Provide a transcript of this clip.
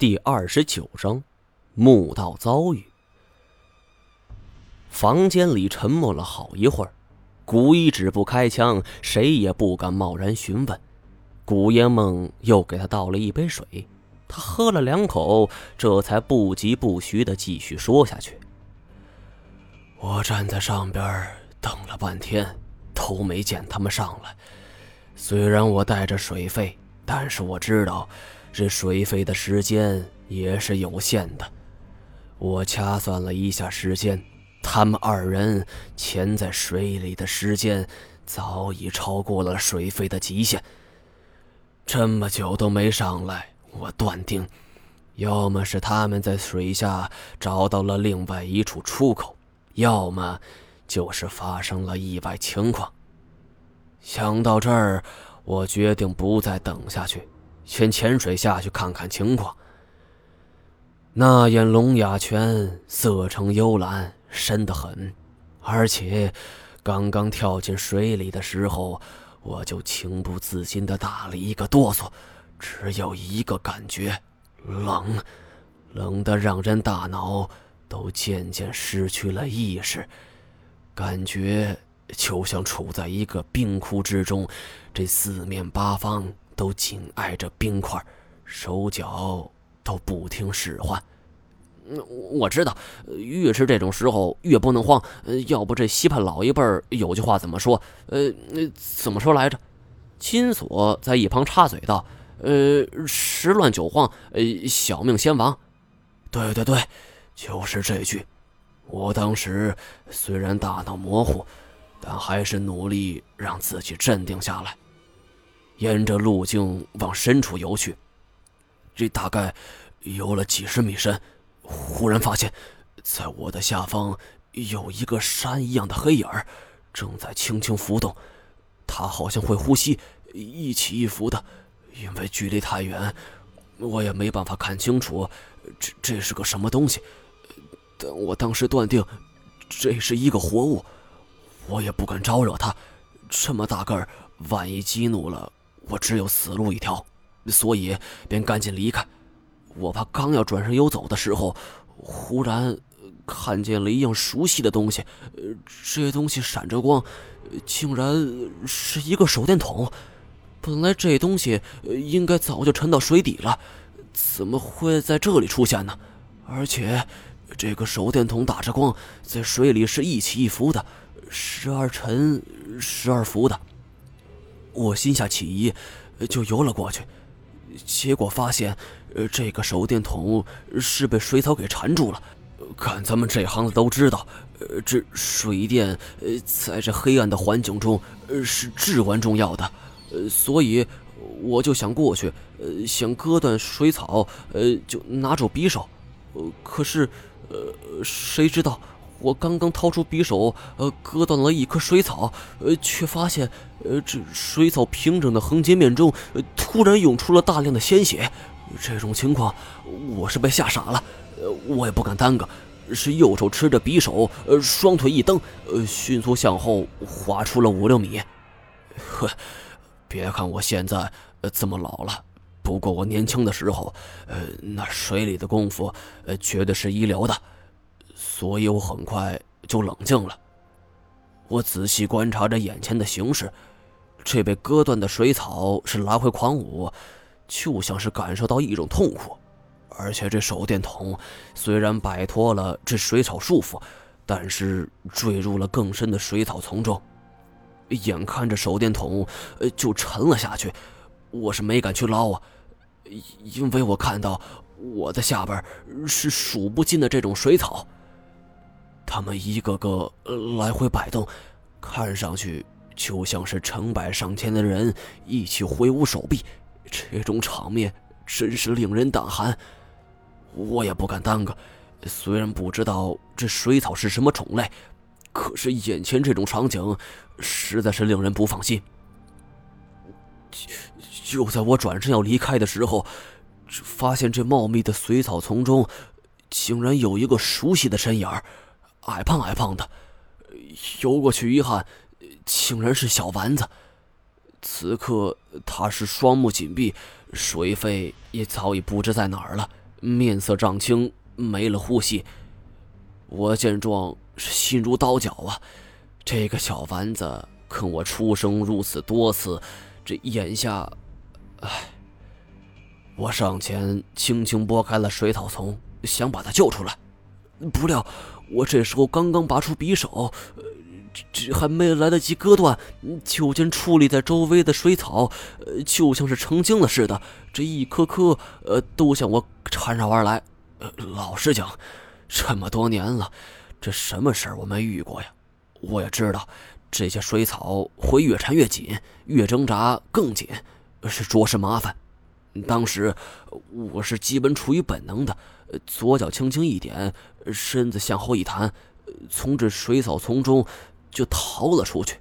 第二十九章，墓道遭遇。房间里沉默了好一会儿，古一指不开枪，谁也不敢贸然询问。古烟梦又给他倒了一杯水，他喝了两口，这才不疾不徐的继续说下去：“我站在上边等了半天，都没见他们上来。虽然我带着水费，但是我知道。”这水费的时间也是有限的，我掐算了一下时间，他们二人潜在水里的时间早已超过了水费的极限。这么久都没上来，我断定，要么是他们在水下找到了另外一处出口，要么就是发生了意外情况。想到这儿，我决定不再等下去。先潜水下去看看情况。那眼龙牙泉色呈幽蓝，深得很，而且刚刚跳进水里的时候，我就情不自禁地打了一个哆嗦，只有一个感觉：冷，冷得让人大脑都渐渐失去了意识，感觉就像处在一个冰窟之中，这四面八方。都紧挨着冰块，手脚都不听使唤。我知道，越是这种时候越不能慌。要不这西畔老一辈有句话怎么说？呃，怎么说来着？金锁在一旁插嘴道：“呃，十乱九慌，呃，小命先亡。”对对对，就是这句。我当时虽然大脑模糊，但还是努力让自己镇定下来。沿着路径往深处游去，这大概游了几十米深，忽然发现，在我的下方有一个山一样的黑影，正在轻轻浮动。它好像会呼吸，一起一伏的。因为距离太远，我也没办法看清楚这这是个什么东西。但我当时断定，这是一个活物。我也不敢招惹它，这么大个儿，万一激怒了。我只有死路一条，所以便赶紧离开。我怕刚要转身游走的时候，忽然看见了一样熟悉的东西。这东西闪着光，竟然是一个手电筒。本来这东西应该早就沉到水底了，怎么会在这里出现呢？而且这个手电筒打着光，在水里是一起一伏的，时而沉，时而浮的。我心下起疑，就游了过去，结果发现，呃，这个手电筒是被水草给缠住了。看咱们这行的都知道，这水电，在这黑暗的环境中，是至关重要的。呃，所以我就想过去，呃，想割断水草，呃，就拿住匕首。呃，可是，呃，谁知道？我刚刚掏出匕首，呃，割断了一棵水草，呃，却发现，呃，这水草平整的横截面中，呃，突然涌出了大量的鲜血。这种情况，我是被吓傻了，呃，我也不敢耽搁，是右手持着匕首，呃，双腿一蹬，呃，迅速向后滑出了五六米。呵，别看我现在呃这么老了，不过我年轻的时候，呃，那水里的功夫，呃，绝对是一流的。所以我很快就冷静了。我仔细观察着眼前的形势，这被割断的水草是来回狂舞，就像是感受到一种痛苦。而且这手电筒虽然摆脱了这水草束缚，但是坠入了更深的水草丛中。眼看着手电筒就沉了下去，我是没敢去捞啊，因为我看到我的下边是数不尽的这种水草。他们一个个来回摆动，看上去就像是成百上千的人一起挥舞手臂。这种场面真是令人胆寒。我也不敢耽搁，虽然不知道这水草是什么种类，可是眼前这种场景实在是令人不放心。就在我转身要离开的时候，发现这茂密的水草丛中，竟然有一个熟悉的身影儿。矮胖矮胖的，游过去一看，竟然是小丸子。此刻他是双目紧闭，水肺也早已不知在哪儿了，面色涨青，没了呼吸。我见状是心如刀绞啊！这个小丸子坑我出生入死多次，这眼下，唉。我上前轻轻拨开了水草丛，想把他救出来，不料我这时候刚刚拔出匕首，呃这这还没来得及割断，就见矗立在周围的水草，呃，就像是成精了似的，这一颗颗，呃，都向我缠绕而来。呃老实讲，这么多年了，这什么事儿我没遇过呀？我也知道，这些水草会越缠越紧，越挣扎更紧，是着实麻烦。当时我是基本处于本能的，左脚轻轻一点，身子向后一弹，从这水草丛中就逃了出去。